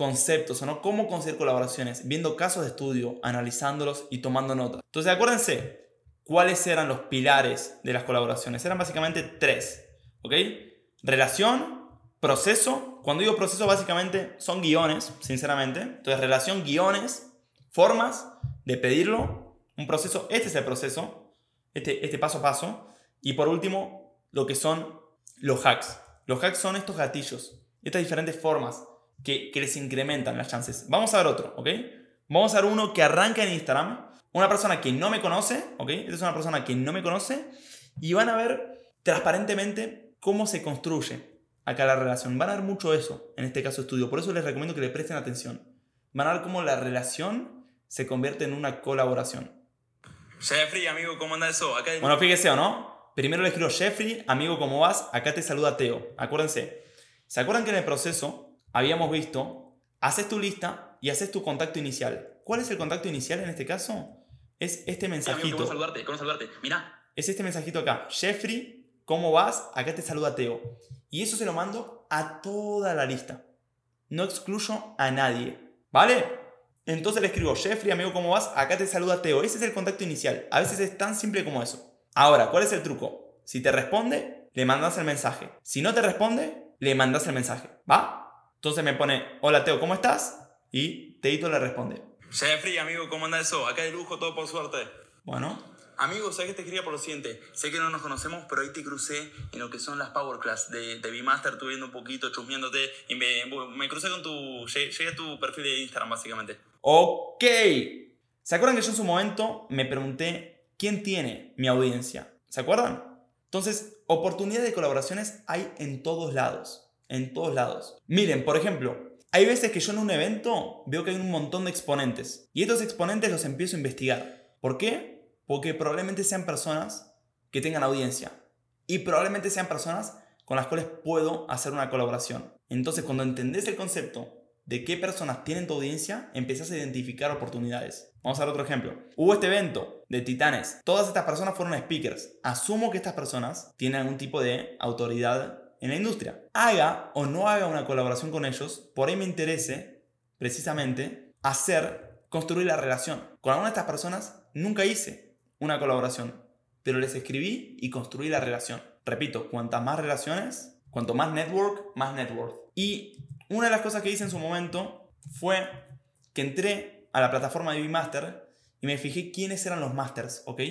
conceptos, o ¿no? Cómo conseguir colaboraciones, viendo casos de estudio, analizándolos y tomando notas. Entonces, acuérdense, ¿cuáles eran los pilares de las colaboraciones? Eran básicamente tres, ¿ok? Relación, proceso. Cuando digo proceso, básicamente son guiones, sinceramente. Entonces, relación, guiones, formas de pedirlo, un proceso. Este es el proceso, este, este paso a paso. Y por último, lo que son los hacks. Los hacks son estos gatillos, estas diferentes formas que, les incrementan las chances. Vamos a ver otro, ¿ok? Vamos a ver uno que arranca en Instagram. Una persona que no me conoce, ¿ok? Esta es una persona que no me conoce. Y van a ver transparentemente cómo se construye acá la relación. Van a ver mucho eso en este caso estudio. Por eso les recomiendo que le presten atención. Van a ver cómo la relación se convierte en una colaboración. Jeffrey, amigo, ¿cómo anda eso? Acá Bueno, fíjese o no. Primero le escribo Jeffrey, amigo, ¿cómo vas? Acá te saluda Teo. Acuérdense. ¿Se acuerdan que en el proceso habíamos visto, haces tu lista y haces tu contacto inicial. ¿Cuál es el contacto inicial en este caso? Es este mensajito. ¿Cómo saludarte? ¿Cómo saludarte? Mira. Es este mensajito acá. Jeffrey, ¿cómo vas? Acá te saluda Teo. Y eso se lo mando a toda la lista. No excluyo a nadie. ¿Vale? Entonces le escribo, Jeffrey, amigo, ¿cómo vas? Acá te saluda Teo. Ese es el contacto inicial. A veces es tan simple como eso. Ahora, ¿cuál es el truco? Si te responde, le mandas el mensaje. Si no te responde, le mandas el mensaje. ¿Va? Entonces me pone, hola Teo, ¿cómo estás? Y Teito le responde. Jeffrey, amigo, ¿cómo anda eso? Acá de lujo, todo por suerte. Bueno. Amigo, ¿sabes que te quería por lo siguiente? Sé que no nos conocemos, pero ahí te crucé en lo que son las Power Class de, de B-Master, estuve viendo un poquito, chusmeándote, y me, me crucé con tu... Llegué a tu perfil de Instagram, básicamente. Ok. ¿Se acuerdan que yo en su momento me pregunté quién tiene mi audiencia? ¿Se acuerdan? Entonces, oportunidades de colaboraciones hay en todos lados en todos lados. Miren, por ejemplo, hay veces que yo en un evento veo que hay un montón de exponentes y estos exponentes los empiezo a investigar. ¿Por qué? Porque probablemente sean personas que tengan audiencia y probablemente sean personas con las cuales puedo hacer una colaboración. Entonces, cuando entendés el concepto de qué personas tienen tu audiencia, empiezas a identificar oportunidades. Vamos a ver otro ejemplo. Hubo este evento de Titanes. Todas estas personas fueron speakers. Asumo que estas personas tienen algún tipo de autoridad en la industria. Haga o no haga una colaboración con ellos, por ahí me interese precisamente hacer, construir la relación. Con alguna de estas personas nunca hice una colaboración, pero les escribí y construí la relación. Repito, cuantas más relaciones, cuanto más network, más network. Y una de las cosas que hice en su momento fue que entré a la plataforma de Master y me fijé quiénes eran los masters, ¿ok?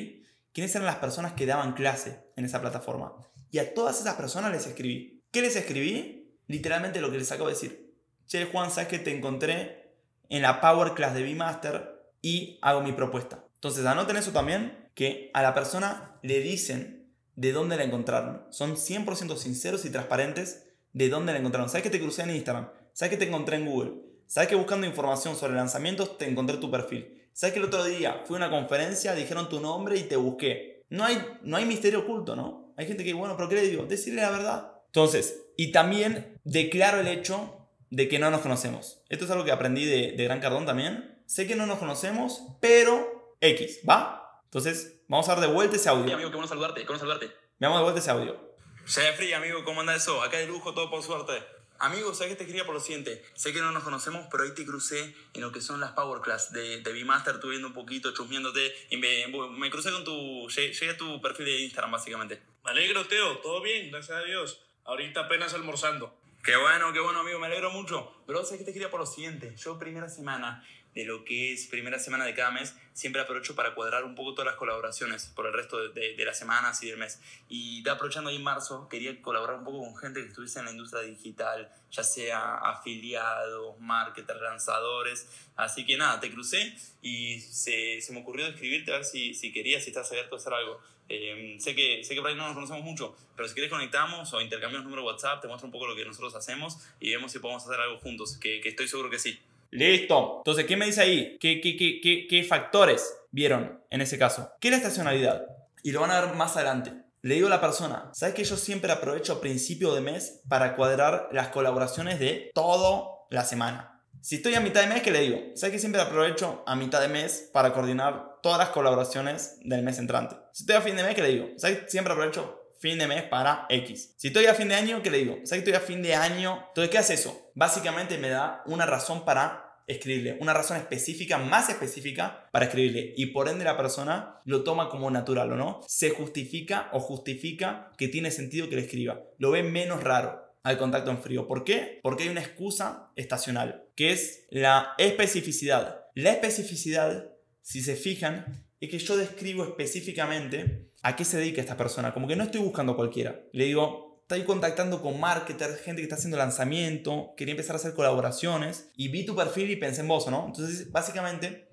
Quiénes eran las personas que daban clase en esa plataforma. Y a todas esas personas les escribí. ¿Qué les escribí? Literalmente lo que les acabo de decir. Che, Juan, sabes que te encontré en la Power Class de B-Master y hago mi propuesta. Entonces, anoten eso también, que a la persona le dicen de dónde la encontraron. Son 100% sinceros y transparentes de dónde la encontraron. ¿Sabes que te crucé en Instagram? ¿Sabes que te encontré en Google? ¿Sabes que buscando información sobre lanzamientos te encontré tu perfil? ¿Sabes que el otro día fui a una conferencia, dijeron tu nombre y te busqué? No hay, no hay misterio oculto, ¿no? Hay gente que, bueno, pero ¿qué le digo? Decirle la verdad. Entonces, y también declaro el hecho de que no nos conocemos. Esto es algo que aprendí de, Gran Cardón también. Sé que no nos conocemos, pero X, ¿va? Entonces, vamos a dar de vuelta ese audio. Sí, amigo, qué bueno saludarte, qué bueno saludarte. Veamos de vuelta ese audio. Jeffrey, amigo, ¿cómo anda eso? Acá de lujo, todo por suerte. Amigo, ¿sabes que te quería por lo siguiente? Sé que no nos conocemos, pero ahí te crucé en lo que son las Power Class de, de B-Master, estuve viendo un poquito, chusmeándote, y me, me crucé con tu... Llegué a tu perfil de Instagram, básicamente. Alegro, Teo, todo bien, gracias a Dios. Ahorita apenas almorzando. Qué bueno, qué bueno, amigo, me alegro mucho. Pero ¿sabes que te quería por lo siguiente? Yo primera semana de lo que es primera semana de cada mes, siempre aprovecho para cuadrar un poco todas las colaboraciones por el resto de, de, las semanas y del mes. Y te aprovechando ahí en marzo, quería colaborar un poco con gente que estuviese en la industria digital, ya sea afiliados, marketers, lanzadores. Así que nada, te crucé y se, se me ocurrió escribirte a ver si, si querías, si estás abierto a hacer algo. Eh, sé, que, sé que por ahí no nos conocemos mucho, pero si quieres conectamos o intercambiamos número WhatsApp, te muestro un poco lo que nosotros hacemos y vemos si podemos hacer algo juntos, que, que estoy seguro que sí. Listo. Entonces, ¿qué me dice ahí? ¿Qué, qué, qué, qué, qué factores vieron en ese caso? ¿Qué es la estacionalidad? Y lo van a ver más adelante. Le digo a la persona, ¿sabes que yo siempre aprovecho a principio de mes para cuadrar las colaboraciones de toda la semana? Si estoy a mitad de mes, ¿qué le digo? ¿Sabes que siempre aprovecho a mitad de mes para coordinar todas las colaboraciones del mes entrante? Si estoy a fin de mes, ¿qué le digo? ¿Sabes que siempre aprovecho fin de mes para X? Si estoy a fin de año, ¿qué le digo? ¿Sabes que estoy a fin de año? Entonces, ¿qué hace eso? Básicamente me da una razón para escribirle, una razón específica, más específica para escribirle y por ende la persona lo toma como natural o no, se justifica o justifica que tiene sentido que le escriba, lo ve menos raro al contacto en frío. ¿Por qué? Porque hay una excusa estacional, que es la especificidad. La especificidad, si se fijan, es que yo describo específicamente a qué se dedica esta persona, como que no estoy buscando cualquiera. Le digo, Estoy contactando con marketers, gente que está haciendo lanzamiento, quería empezar a hacer colaboraciones y vi tu perfil y pensé en vos, ¿no? Entonces, básicamente,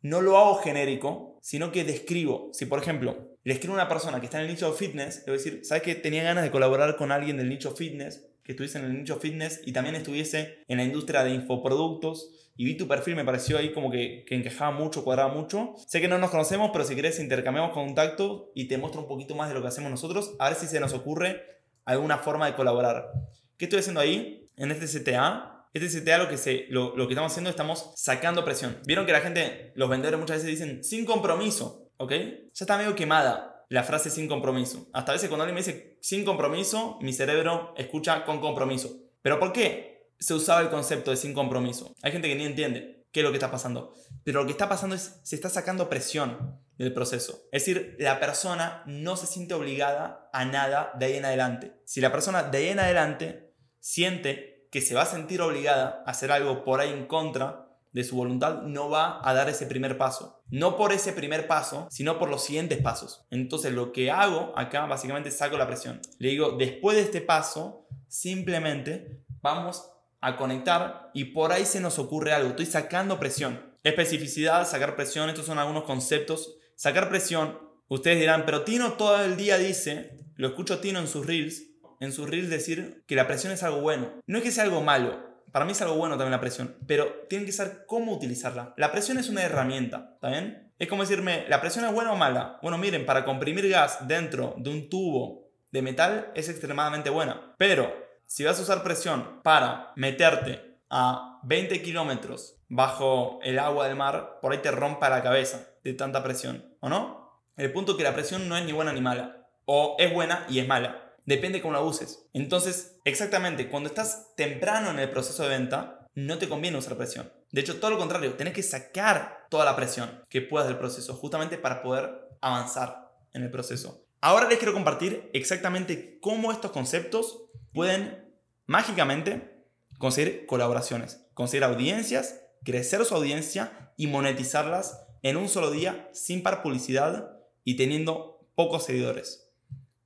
no lo hago genérico, sino que describo. Si, por ejemplo, le escribo a una persona que está en el nicho de fitness, le voy a decir, ¿sabes que tenía ganas de colaborar con alguien del nicho fitness? Que estuviese en el nicho fitness y también estuviese en la industria de infoproductos y vi tu perfil, me pareció ahí como que, que, encajaba mucho, cuadraba mucho. Sé que no nos conocemos, pero si querés intercambiamos contacto y te muestro un poquito más de lo que hacemos nosotros, a ver si se nos ocurre alguna forma de colaborar. ¿Qué estoy haciendo ahí? En este CTA. Este CTA lo que, se, lo, lo que estamos haciendo, estamos sacando presión. Vieron que la gente, los vendedores muchas veces dicen sin compromiso, ¿ok? Ya está medio quemada la frase sin compromiso. Hasta a veces cuando alguien me dice sin compromiso, mi cerebro escucha con compromiso. ¿Pero por qué se usaba el concepto de sin compromiso? Hay gente que ni entiende qué es lo que está pasando. Pero lo que está pasando es, se está sacando presión del proceso. Es decir, la persona no se siente obligada a nada de ahí en adelante. Si la persona de ahí en adelante siente que se va a sentir obligada a hacer algo por ahí en contra de su voluntad, no va a dar ese primer paso. No por ese primer paso, sino por los siguientes pasos. Entonces lo que hago acá básicamente saco la presión. Le digo, después de este paso, simplemente vamos a conectar y por ahí se nos ocurre algo. Estoy sacando presión. Especificidad, sacar presión, estos son algunos conceptos sacar presión. Ustedes dirán, pero Tino todo el día dice, lo escucho Tino en sus reels, en sus reels decir que la presión es algo bueno. No es que sea algo malo, para mí es algo bueno también la presión, pero tienen que saber cómo utilizarla. La presión es una herramienta, ¿está bien? Es como decirme, ¿la presión es buena o mala? Bueno, miren, para comprimir gas dentro de un tubo de metal es extremadamente buena. Pero si vas a usar presión para meterte a 20 kilómetros bajo el agua del mar, por ahí te rompa la cabeza de tanta presión, ¿o no? El punto es que la presión no es ni buena ni mala, o es buena y es mala, depende cómo la uses. Entonces, exactamente, cuando estás temprano en el proceso de venta, no te conviene usar presión. De hecho, todo lo contrario, tenés que sacar toda la presión que puedas del proceso, justamente para poder avanzar en el proceso. Ahora les quiero compartir exactamente cómo estos conceptos pueden mágicamente conseguir colaboraciones, conseguir audiencias, crecer su audiencia y monetizarlas en un solo día sin par publicidad y teniendo pocos seguidores.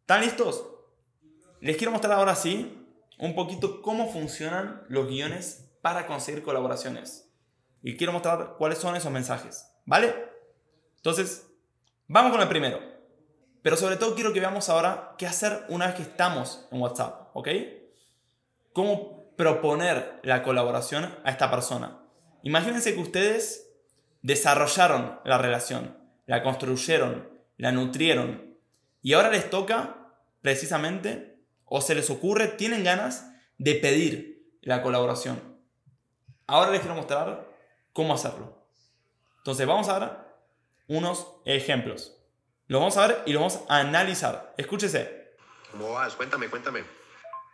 ¿Están listos? Les quiero mostrar ahora sí un poquito cómo funcionan los guiones para conseguir colaboraciones. Y quiero mostrar cuáles son esos mensajes. ¿Vale? Entonces, vamos con el primero. Pero sobre todo quiero que veamos ahora qué hacer una vez que estamos en WhatsApp. ¿Ok? Cómo proponer la colaboración a esta persona. Imagínense que ustedes desarrollaron la relación, la construyeron, la nutrieron y ahora les toca precisamente o se les ocurre, tienen ganas de pedir la colaboración. Ahora les quiero mostrar cómo hacerlo. Entonces vamos a ver unos ejemplos. Lo vamos a ver y lo vamos a analizar. Escúchese. ¿Cómo vas? Cuéntame, cuéntame.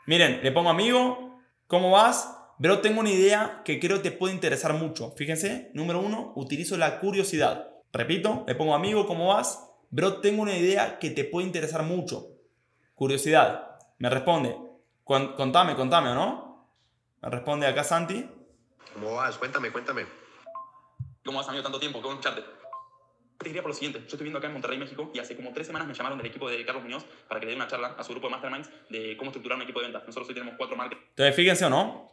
Miren, le pongo amigo. ¿Cómo vas? Pero tengo una idea que creo te puede interesar mucho. Fíjense, número uno, utilizo la curiosidad. Repito, le pongo amigo, ¿cómo vas? Bro, tengo una idea que te puede interesar mucho. Curiosidad. Me responde, contame, contame, ¿o no? Me responde acá Santi. ¿Cómo vas? Cuéntame, cuéntame. ¿Cómo vas, amigo, tanto tiempo? ¿Cómo escucharte? Te diría por lo siguiente, yo estoy viviendo acá en Monterrey, México, y hace como tres semanas me llamaron del equipo de Carlos Muñoz para que le dé una charla a su grupo de masterminds de cómo estructurar un equipo de ventas. Nosotros hoy tenemos cuatro marketers. Entonces, fíjense o no,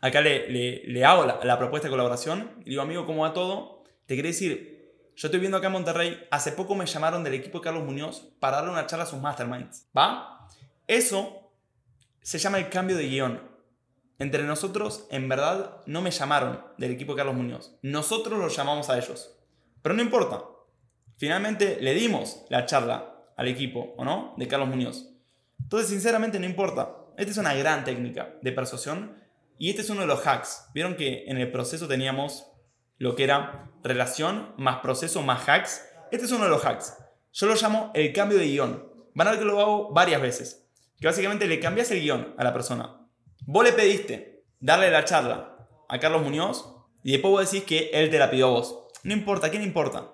acá le, le, hago la, propuesta de colaboración y digo, amigo, ¿cómo va todo? Te quería decir, yo estoy viendo acá en Monterrey, hace poco me llamaron del equipo de Carlos Muñoz para darle una charla a sus masterminds, ¿va? Eso se llama el cambio de guion. entre nosotros, en verdad, no me llamaron del equipo de Carlos Muñoz. Nosotros los llamamos a ellos. Pero no importa. Finalmente le dimos la charla al equipo, ¿o no? De Carlos Muñoz. Entonces, sinceramente, no importa. Esta es una gran técnica de persuasión y este es uno de los hacks. Vieron que en el proceso teníamos lo que era relación más proceso más hacks. Este es uno de los hacks. Yo lo llamo el cambio de guion. Van a ver que lo hago varias veces. Que básicamente le cambias el guion a la persona. Vos le pediste darle la charla a Carlos Muñoz y después vos decís que él te la pidió a vos. No importa, ¿a quién importa?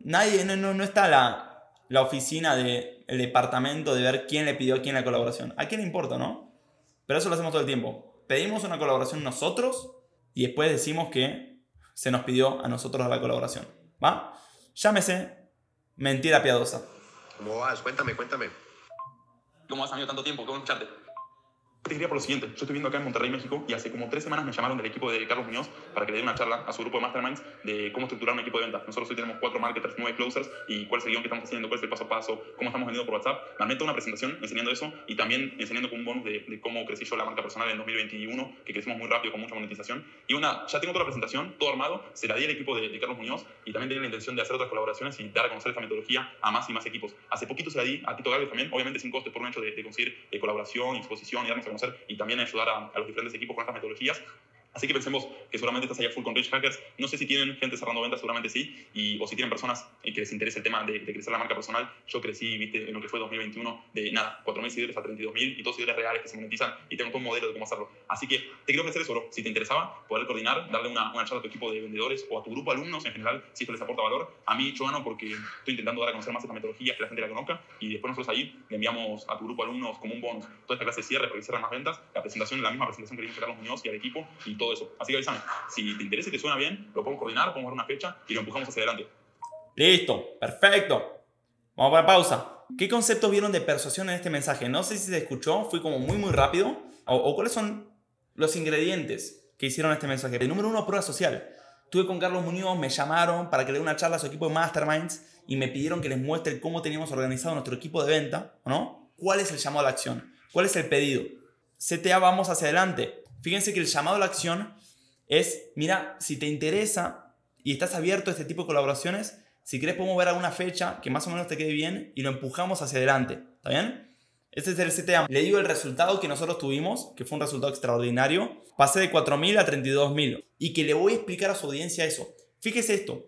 Nadie, no, no, no está la, la oficina del departamento de ver quién le pidió a quién la colaboración. ¿A quién le importa, no? Pero eso lo hacemos todo el tiempo. Pedimos una colaboración nosotros y después decimos que se nos pidió a nosotros la colaboración. ¿Va? Llámese mentira piadosa. ¿Cómo vas? Cuéntame, cuéntame. ¿Cómo has amigo tanto tiempo? ¿Cómo escucharte? Te quería por lo siguiente, yo estoy viviendo acá en Monterrey, México, y hace como tres semanas me llamaron del equipo de Carlos Muñoz para que le dé una charla a su grupo de masterminds de cómo estructurar un equipo de ventas. Nosotros hoy tenemos cuatro marketers, nueve closers, y cuál es el guion que estamos haciendo, cuál es el paso a paso, cómo estamos vendiendo por WhatsApp. Me toda una presentación enseñando eso y también enseñando con un bonus de, de cómo crecí yo la marca personal en 2021, que crecimos muy rápido con mucha monetización. Y una, ya tengo toda la presentación, todo armado, se la di al equipo de, de Carlos Muñoz y también tenía la intención de hacer otras colaboraciones y dar a conocer esta metodología a más y más equipos. Hace poquito se la di a Tito Gálvez también, obviamente sin coste por un hecho de, de conseguir eh, colaboración, exposición y darnos conocer y también ayudar a, a los diferentes equipos con estas metodologías. Así que pensemos que seguramente estás allá full con Rich Hackers. No sé si tienen gente cerrando ventas, seguramente sí. Y, o si tienen personas eh, que les interesa el tema de, de, crecer la marca personal. Yo crecí, viste, en lo que fue 2021, de nada, 4.000 seguidores a 32.000 y todos seguidores reales que se monetizan y tengo todo un modelo de cómo hacerlo. Así que te quiero ofrecer eso, bro. Si te interesaba, poder coordinar, darle una, una charla a tu equipo de vendedores o a tu grupo de alumnos en general, si esto les aporta valor. A mí, yo gano porque estoy intentando dar a conocer más esta metodología, que la gente la conozca. Y después nosotros ahí le enviamos a tu grupo de alumnos como un bonus toda esta clase de cierre para que cierren más ventas, la presentación, la misma presentación que le Carlos Muñoz y al equipo y todo eso. Así que avísame. Si te interesa y te suena bien, lo podemos coordinar, podemos dar una fecha y lo empujamos hacia adelante. Listo, perfecto. Vamos a poner pausa. ¿Qué conceptos vieron de persuasión en este mensaje? No sé si se escuchó, fui como muy muy rápido. O, o cuáles son los ingredientes que hicieron este mensaje. El número uno, prueba social. Estuve con Carlos Muñoz, me llamaron para que le dé una charla a su equipo de Masterminds y me pidieron que les muestre cómo teníamos organizado nuestro equipo de venta, ¿no? ¿Cuál es el llamado a la acción? ¿Cuál es el pedido? CTA, vamos hacia adelante. Fíjense que el llamado a la acción es, mira, si te interesa y estás abierto a este tipo de colaboraciones, si querés podemos ver alguna fecha que más o menos te quede bien y lo empujamos hacia adelante. ¿Está bien? Este es el CTA. Le digo el resultado que nosotros tuvimos, que fue un resultado extraordinario. Pasé de 4.000 a 32.000. Y que le voy a explicar a su audiencia eso. Fíjese esto.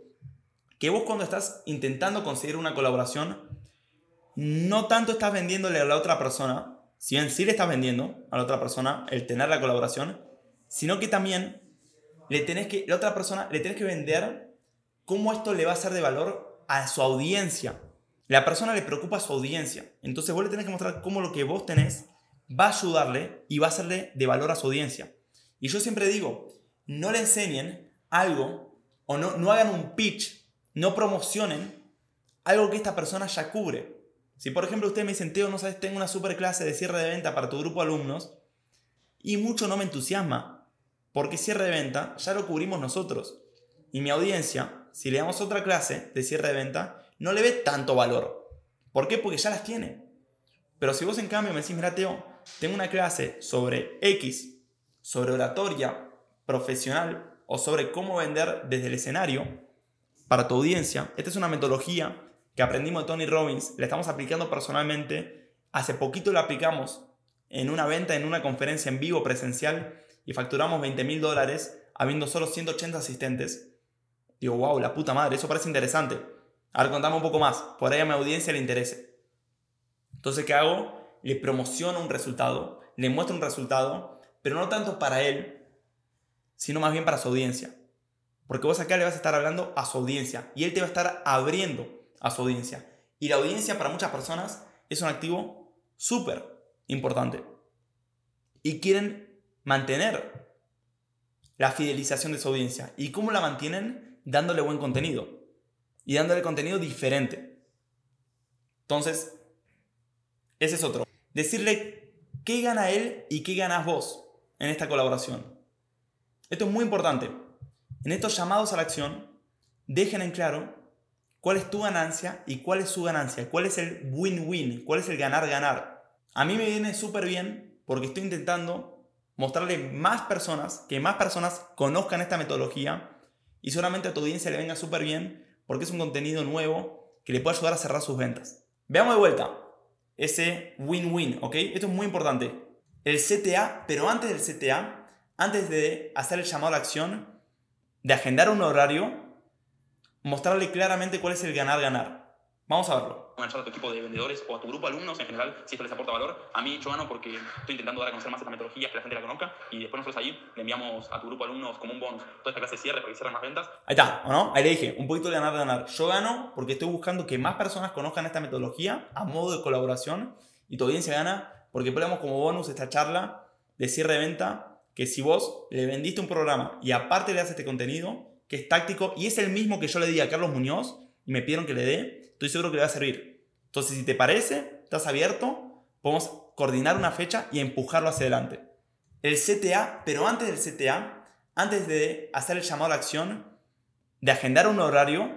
Que vos cuando estás intentando conseguir una colaboración, no tanto estás vendiéndole a la otra persona, si bien sí le estás vendiendo a la otra persona el tener la colaboración, sino que también le tenés que, la otra persona le tenés que vender cómo esto le va a ser de valor a su audiencia. La persona le preocupa a su audiencia. Entonces vos le tenés que mostrar cómo lo que vos tenés va a ayudarle y va a serle de valor a su audiencia. Y yo siempre digo, no le enseñen algo o no, no hagan un pitch, no promocionen algo que esta persona ya cubre. Si por ejemplo ustedes me dicen, Teo, no sabes, tengo una super clase de cierre de venta para tu grupo de alumnos y mucho no me entusiasma, porque cierre de venta ya lo cubrimos nosotros. Y mi audiencia, si le damos otra clase de cierre de venta, no le ve tanto valor. ¿Por qué? Porque ya las tiene. Pero si vos en cambio me decís, mira Teo, tengo una clase sobre X, sobre oratoria profesional o sobre cómo vender desde el escenario para tu audiencia, esta es una metodología que aprendimos de Tony Robbins, la estamos aplicando personalmente. Hace poquito la aplicamos en una venta, en una conferencia en vivo presencial y facturamos 20 mil dólares habiendo solo 180 asistentes. Digo, wow, la puta madre, eso parece interesante. Ahora contame un poco más, por ahí a mi audiencia le interese. Entonces, ¿qué hago? Le promociono un resultado, le muestro un resultado, pero no tanto para él, sino más bien para su audiencia. Porque vos acá le vas a estar hablando a su audiencia y él te va a estar abriendo a su audiencia. Y la audiencia para muchas personas es un activo súper importante. Y quieren mantener la fidelización de su audiencia. ¿Y cómo la mantienen? Dándole buen contenido. Y dándole contenido diferente. Entonces, ese es otro. Decirle qué gana él y qué ganas vos en esta colaboración. Esto es muy importante. En estos llamados a la acción, dejen en claro cuál es tu ganancia y cuál es su ganancia, cuál es el win-win, cuál es el ganar-ganar. A mí me viene súper bien porque estoy intentando mostrarle más personas, que más personas conozcan esta metodología y solamente a tu audiencia le venga súper bien porque es un contenido nuevo que le puede ayudar a cerrar sus ventas. Veamos de vuelta ese win-win, ¿ok? Esto es muy importante. El CTA, pero antes del CTA, antes de hacer el llamado a la acción, de agendar un horario, mostrarle claramente cuál es el ganar-ganar. Vamos a verlo. Charla a tu equipo de vendedores o a tu grupo de alumnos en general, si esto les aporta valor. A mí yo gano porque estoy intentando dar a conocer más esta metodología, que la gente la conozca y después nosotros ahí le enviamos a tu grupo de alumnos como un bonus toda esta clase de cierre para que cierren más ventas. Ahí está, ¿o no? Ahí le dije, un poquito de ganar, ganar. Yo gano porque estoy buscando que más personas conozcan esta metodología a modo de colaboración y tu audiencia gana porque ponemos como bonus esta charla de cierre de venta que si vos le vendiste un programa y aparte le das este contenido, que es táctico y es el mismo que yo le di a Carlos Muñoz y me pidieron que le dé, estoy seguro que le va a servir. Entonces, si te parece, estás abierto, podemos coordinar una fecha y empujarlo hacia adelante. El CTA, pero antes del CTA, antes de hacer el llamado a la acción, de agendar un horario,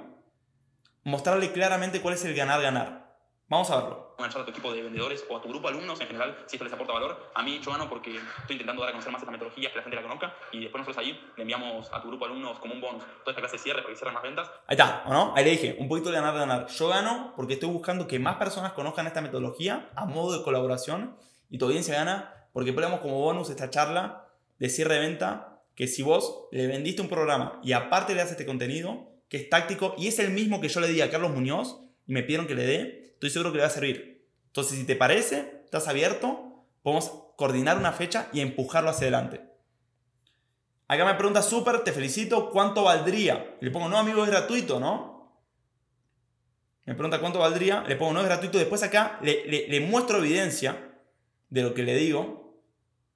mostrarle claramente cuál es el ganar-ganar. Vamos a verlo. Charla a tu equipo de vendedores o a tu grupo de alumnos en general, si esto les aporta valor. A mí yo gano porque estoy intentando dar a conocer más esta metodología, que la gente la conozca y después nosotros ahí le enviamos a tu grupo de alumnos como un bonus toda esta clase de cierre para que cierren más ventas. Ahí está, ¿o no? Ahí le dije, un poquito de ganar, ganar. Yo gano porque estoy buscando que más personas conozcan esta metodología a modo de colaboración y tu audiencia gana porque ponemos como bonus esta charla de cierre de venta que si vos le vendiste un programa y aparte le das este contenido, que es táctico y es el mismo que yo le di a Carlos Muñoz y me pidieron que le dé, estoy seguro que le va a servir. Entonces, si te parece, estás abierto, podemos coordinar una fecha y empujarlo hacia adelante. Acá me pregunta súper, te felicito, ¿cuánto valdría? Le pongo, no, amigo, es gratuito, ¿no? Me pregunta cuánto valdría, le pongo, no, es gratuito. Después acá le, le- le muestro evidencia de lo que le digo.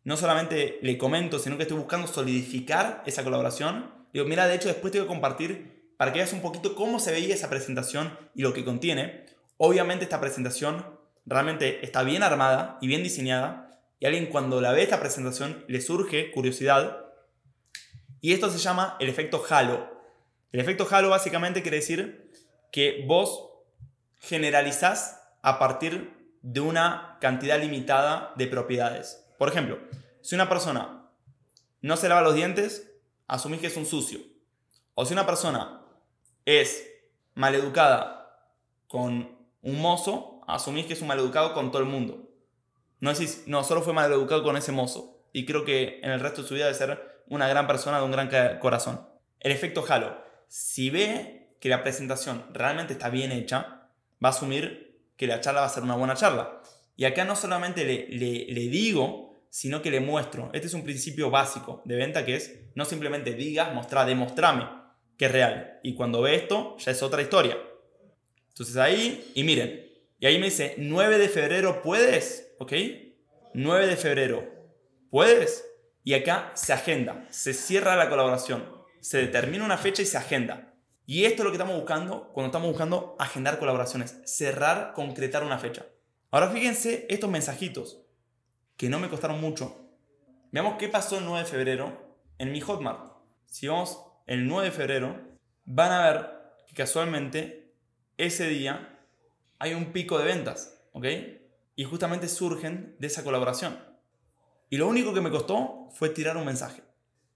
No solamente le comento, sino que estoy buscando solidificar esa colaboración. Digo, mira, de hecho, después te voy a compartir para que veas un poquito cómo se veía esa presentación y lo que contiene. Obviamente esta presentación realmente está bien armada y bien diseñada. Y alguien cuando la ve esta presentación le surge curiosidad. Y esto se llama el efecto halo. El efecto halo básicamente quiere decir que vos generalizás a partir de una cantidad limitada de propiedades. Por ejemplo, si una persona no se lava los dientes, asumís que es un sucio. O si una persona es maleducada con un mozo, asumís que es un maleducado con todo el mundo. No decís, no, solo fue maleducado con ese mozo. Y creo que en el resto de su vida debe ser una gran persona de un gran corazón. El efecto halo. Si ve que la presentación realmente está bien hecha, va a asumir que la charla va a ser una buena charla. Y acá no solamente le, le- le digo, sino que le muestro. Este es un principio básico de venta que es no simplemente digas, mostrar, demostrame que es real. Y cuando ve esto, ya es otra historia. Entonces ahí, y miren, y ahí me dice, 9 de febrero puedes, ¿ok? 9 de febrero, ¿puedes? Y acá se agenda, se cierra la colaboración, se determina una fecha y se agenda. Y esto es lo que estamos buscando cuando estamos buscando agendar colaboraciones, cerrar, concretar una fecha. Ahora fíjense estos mensajitos, que no me costaron mucho. Veamos qué pasó el 9 de febrero en mi Hotmart. Si vamos el 9 de febrero, van a ver que casualmente ese día hay un pico de ventas, ¿ok? Y justamente surgen de esa colaboración. Y lo único que me costó fue tirar un mensaje.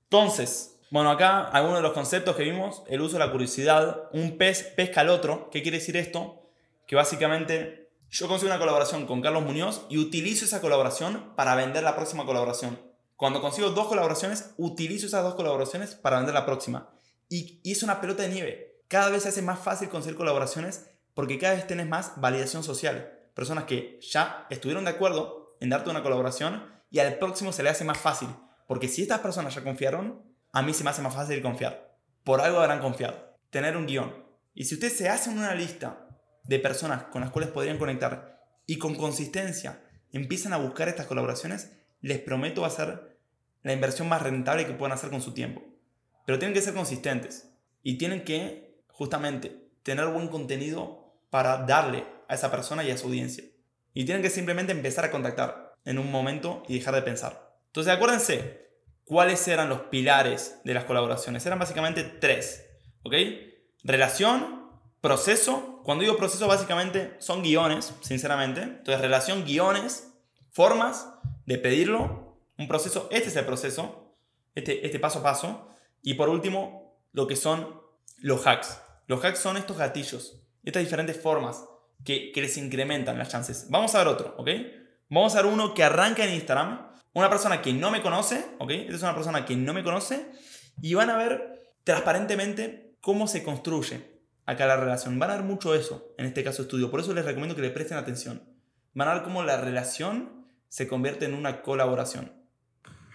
Entonces, bueno, acá algunos de los conceptos que vimos, el uso de la curiosidad, un pez pesca al otro. ¿Qué quiere decir esto? Que básicamente yo consigo una colaboración con Carlos Muñoz y utilizo esa colaboración para vender la próxima colaboración. Cuando consigo dos colaboraciones, utilizo esas dos colaboraciones para vender la próxima. Y, y es una pelota de nieve. Cada vez se hace más fácil conseguir colaboraciones porque cada vez tienes más validación social. Personas que ya estuvieron de acuerdo en darte una colaboración y al próximo se le hace más fácil. Porque si estas personas ya confiaron, a mí se me hace más fácil confiar. Por algo habrán confiado. Tener un guion. Y si ustedes se hacen una lista de personas con las cuales podrían conectar y con consistencia empiezan a buscar estas colaboraciones, les prometo va a ser la inversión más rentable que puedan hacer con su tiempo. Pero tienen que ser consistentes y tienen que justamente tener buen contenido para darle a esa persona y a su audiencia. Y tienen que simplemente empezar a contactar en un momento y dejar de pensar. Entonces acuérdense cuáles eran los pilares de las colaboraciones. Eran básicamente tres. ¿Ok? Relación, proceso. Cuando digo proceso básicamente son guiones, sinceramente. Entonces relación, guiones, formas de pedirlo, Un proceso, este es el proceso, este, este paso a paso. Y por último, lo que son los hacks. Los hacks son estos gatillos, estas diferentes formas que, que les incrementan las chances. Vamos a ver otro, ¿ok? Vamos a ver uno que arranca en Instagram. Una persona que no me conoce, ¿ok? Esta es una persona que no me conoce. Y van a ver transparentemente cómo se construye acá la relación. Van a ver mucho eso en este caso estudio. Por eso les recomiendo que le presten atención. Van a ver cómo la relación se convierte en una colaboración.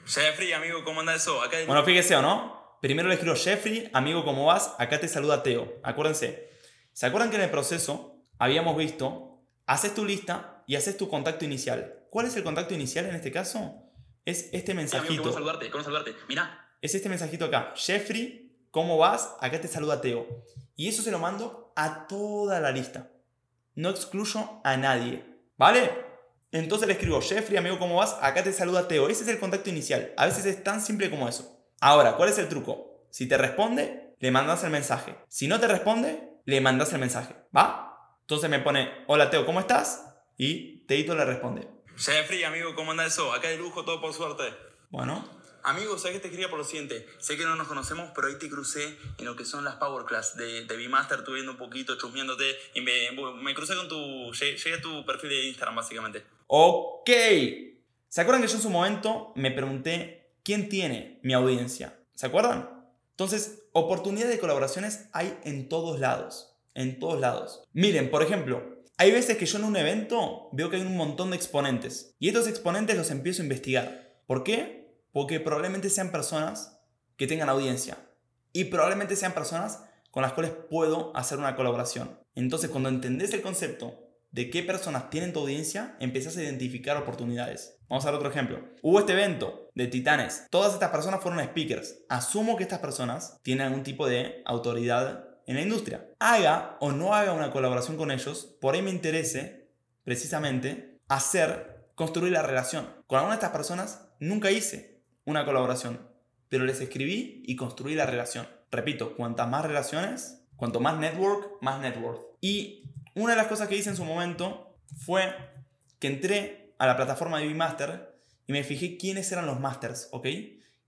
Jeffrey, amigo, ¿cómo anda eso? Acá Bueno, fíjese o no. Primero le escribo Jeffrey, amigo, ¿cómo vas? Acá te saluda Teo. Acuérdense. ¿Se acuerdan que en el proceso habíamos visto, haces tu lista y haces tu contacto inicial? ¿Cuál es el contacto inicial en este caso? Es este amigo, mensajito. ¿cómo saludarte? ¿Cómo saludarte? Mira, es este mensajito acá. Jeffrey, ¿cómo vas? Acá te saluda Teo. Y eso se lo mando a toda la lista. No excluyo a nadie. ¿Vale? Entonces le escribo, Jeffrey, amigo, ¿cómo vas? Acá te saluda Teo. Ese es el contacto inicial. A veces es tan simple como eso. Ahora, ¿cuál es el truco? Si te responde, le mandas el mensaje. Si no te responde, le mandas el mensaje. ¿Va? Entonces me pone, hola Teo, ¿cómo estás? Y Teito le responde. Jeffrey, amigo, ¿cómo anda eso? Acá de lujo, todo por suerte. Bueno, Amigo, ¿sabes que te escribía por lo siguiente? Sé que no nos conocemos, pero ahí te crucé en lo que son las Power Class de, de B-Master, estuve viendo un poquito, chusmeándote, y me, me crucé con tu... Llegué a tu perfil de Instagram, básicamente. ok. ¿Se acuerdan que yo en su momento me pregunté quién tiene mi audiencia? ¿Se acuerdan? Entonces, oportunidades de colaboraciones hay en todos lados. En todos lados. Miren, por ejemplo, hay veces que yo en un evento veo que hay un montón de exponentes. Y estos exponentes los empiezo a investigar. ¿Por qué? Porque probablemente sean personas que tengan audiencia. Y probablemente sean personas con las cuales puedo hacer una colaboración. Entonces, cuando entendés el concepto de qué personas tienen tu audiencia, empiezas a identificar oportunidades. Vamos a ver otro ejemplo. Hubo este evento de Titanes. Todas estas personas fueron speakers. Asumo que estas personas tienen algún tipo de autoridad en la industria. Haga o no haga una colaboración con ellos, por ahí me interese precisamente hacer, construir la relación. Con alguna de estas personas nunca hice una colaboración, pero les escribí y construí la relación. Repito, cuantas más relaciones, cuanto más network, más network. Y una de las cosas que hice en su momento fue que entré a la plataforma de Master y me fijé quiénes eran los masters, ¿ok?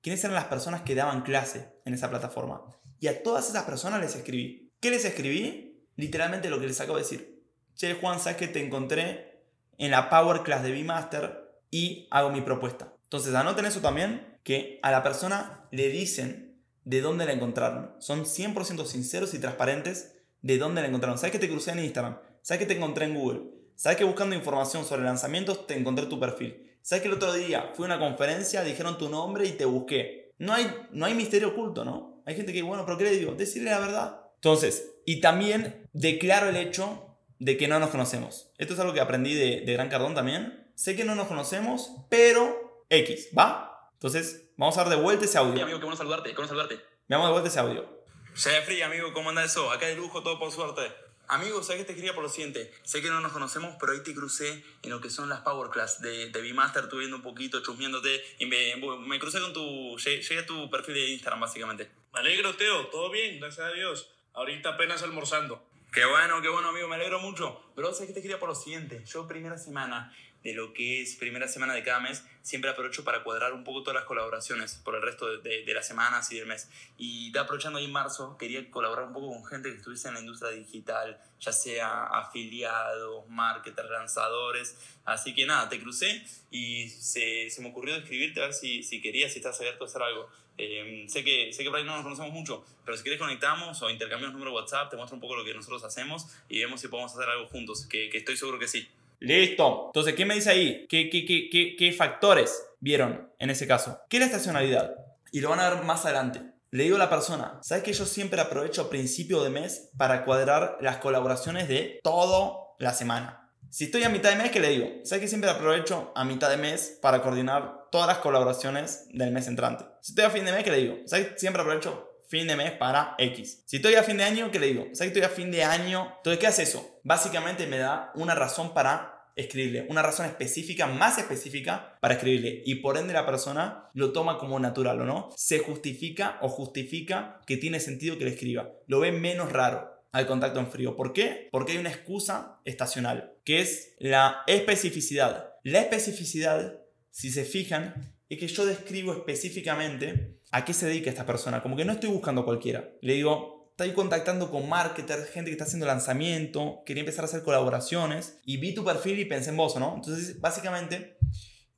Quiénes eran las personas que daban clase en esa plataforma. Y a todas esas personas les escribí. ¿Qué les escribí? Literalmente lo que les acabo de decir. Che, Juan, sabes que te encontré en la Power Class de Master y hago mi propuesta. Entonces anoten eso también, que a la persona le dicen de dónde la encontraron. Son 100% sinceros y transparentes de dónde la encontraron. ¿Sabes que te crucé en Instagram? ¿Sabes que te encontré en Google? ¿Sabes que buscando información sobre lanzamientos te encontré tu perfil? ¿Sabes que el otro día fui a una conferencia, dijeron tu nombre y te busqué? No hay, no hay misterio oculto, ¿no? Hay gente que, bueno, pero ¿qué le digo? Decirle la verdad. Entonces, y también declaro el hecho de que no nos conocemos. Esto es algo que aprendí de, de Gran Cardón también. Sé que no nos conocemos, pero X, ¿va? Entonces, vamos a dar de vuelta ese Sí, audio. amigo, qué bueno saludarte, qué bueno saludarte. Veamos de vuelta ese audio. Jeffrey, amigo, ¿cómo anda eso? Acá de lujo, todo por suerte. Amigo, ¿sabes que te escribía por lo siguiente? Sé que no nos conocemos, pero ahí te crucé en lo que son las Power Class de, de B-Master, estuve viendo un poquito, chusmeándote, y me, me crucé con tu... Llegué, a tu perfil de Instagram, básicamente. Me alegro, Teo. Todo bien, gracias a Dios. Ahorita apenas almorzando. Qué bueno, qué bueno, amigo, me alegro mucho. Pero sabes que te escribía por lo siguiente. Yo primera semana de lo que es primera semana de cada mes, siempre aprovecho para cuadrar un poco todas las colaboraciones por el resto de, de- las semanas y del mes. Y aprovechando ahí en marzo, quería colaborar un poco con gente que estuviese en la industria digital, ya sea afiliados, marketers, lanzadores. Así que nada, te crucé y se, se me ocurrió escribirte a ver si, si querías, si estás abierto a hacer algo. Eh, sé, que, sé que por ahí no nos conocemos mucho, pero si quieres conectamos o intercambiamos número WhatsApp, te muestro un poco lo que nosotros hacemos y vemos si podemos hacer algo juntos, que, que estoy seguro que sí. Listo. Entonces, ¿qué me dice ahí? ¿Qué, qué, qué, qué, factores vieron en ese caso? ¿Qué es la estacionalidad? Y lo van a ver más adelante. Le digo a la persona, ¿sabes que yo siempre aprovecho principio de mes para cuadrar las colaboraciones de toda la semana? Si estoy a mitad de mes, ¿qué le digo? ¿Sabes que siempre aprovecho a mitad de mes para coordinar todas las colaboraciones del mes entrante? Si estoy a fin de mes, ¿qué le digo? ¿Sabes que siempre aprovecho fin de mes para X. Si estoy a fin de año, ¿qué le digo? ¿Sabes que estoy a fin de año? Entonces, ¿qué hace eso? Básicamente me da una razón para escribirle, una razón específica, más específica para escribirle. Y por ende la persona lo toma como natural, ¿o no? Se justifica o justifica que tiene sentido que le escriba. Lo ve menos raro al contacto en frío. ¿Por qué? Porque hay una excusa estacional, que es la especificidad. La especificidad, si se fijan, es que yo describo específicamente a qué se dedica esta persona. Como que no estoy buscando a cualquiera. Le digo, estoy contactando con marketers, gente que está haciendo lanzamiento, quería empezar a hacer colaboraciones y vi tu perfil y pensé en vos, ¿no? Entonces, básicamente,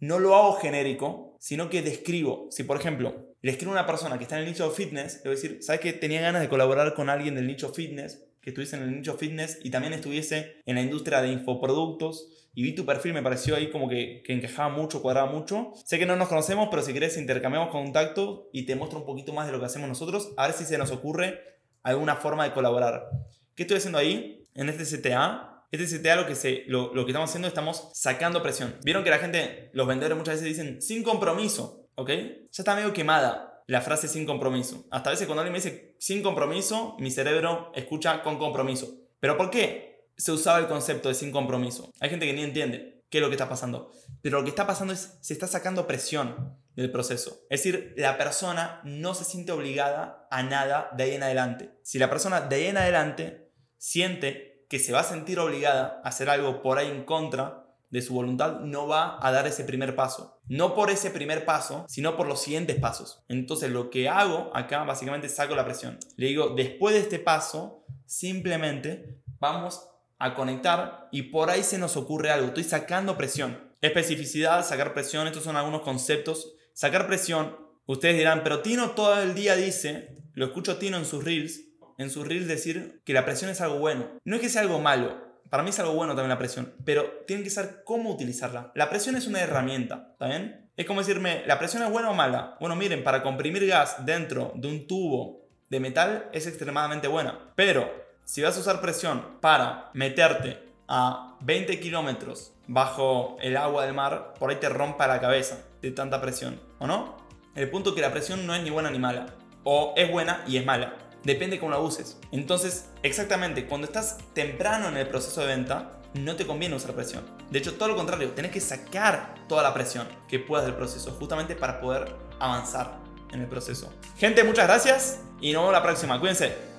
no lo hago genérico, sino que describo. Si, por ejemplo, le escribo a una persona que está en el nicho de fitness, le voy a decir, ¿sabes que tenía ganas de colaborar con alguien del nicho fitness? Que estuviese en el nicho fitness y también estuviese en la industria de infoproductos y vi tu perfil, me pareció ahí como que, que, encajaba mucho, cuadraba mucho. Sé que no nos conocemos, pero si querés intercambiamos contacto y te muestro un poquito más de lo que hacemos nosotros, a ver si se nos ocurre alguna forma de colaborar. ¿Qué estoy haciendo ahí? En este CTA. Este CTA lo que, se, lo, lo que estamos haciendo, estamos sacando presión. Vieron que la gente, los vendedores muchas veces dicen sin compromiso, ¿ok? Ya está medio quemada la frase sin compromiso. Hasta a veces cuando alguien me dice sin compromiso, mi cerebro escucha con compromiso. ¿Pero por qué? Se usaba el concepto de sin compromiso. Hay gente que ni entiende qué es lo que está pasando. Pero lo que está pasando es, se está sacando presión del proceso. Es decir, la persona no se siente obligada a nada de ahí en adelante. Si la persona de ahí en adelante siente que se va a sentir obligada a hacer algo por ahí en contra de su voluntad, no va a dar ese primer paso. No por ese primer paso, sino por los siguientes pasos. Entonces lo que hago acá básicamente saco la presión. Le digo, después de este paso, simplemente vamos a conectar y por ahí se nos ocurre algo. Estoy sacando presión. Especificidad, sacar presión, estos son algunos conceptos. Sacar presión, ustedes dirán, pero Tino todo el día dice, lo escucho Tino en sus reels, en sus reels decir que la presión es algo bueno. No es que sea algo malo, para mí es algo bueno también la presión, pero tienen que saber cómo utilizarla. La presión es una herramienta, ¿está bien? Es como decirme, ¿la presión es buena o mala? Bueno, miren, para comprimir gas dentro de un tubo de metal es extremadamente buena, pero si vas a usar presión para meterte a 20 kilómetros bajo el agua del mar, por ahí te rompa la cabeza de tanta presión, ¿o no? El punto es que la presión no es ni buena ni mala, o es buena y es mala, depende cómo la uses. Entonces, exactamente, cuando estás temprano en el proceso de venta, no te conviene usar presión. De hecho, todo lo contrario, tenés que sacar toda la presión que puedas del proceso, justamente para poder avanzar en el proceso. Gente, muchas gracias y nos vemos la próxima. Cuídense.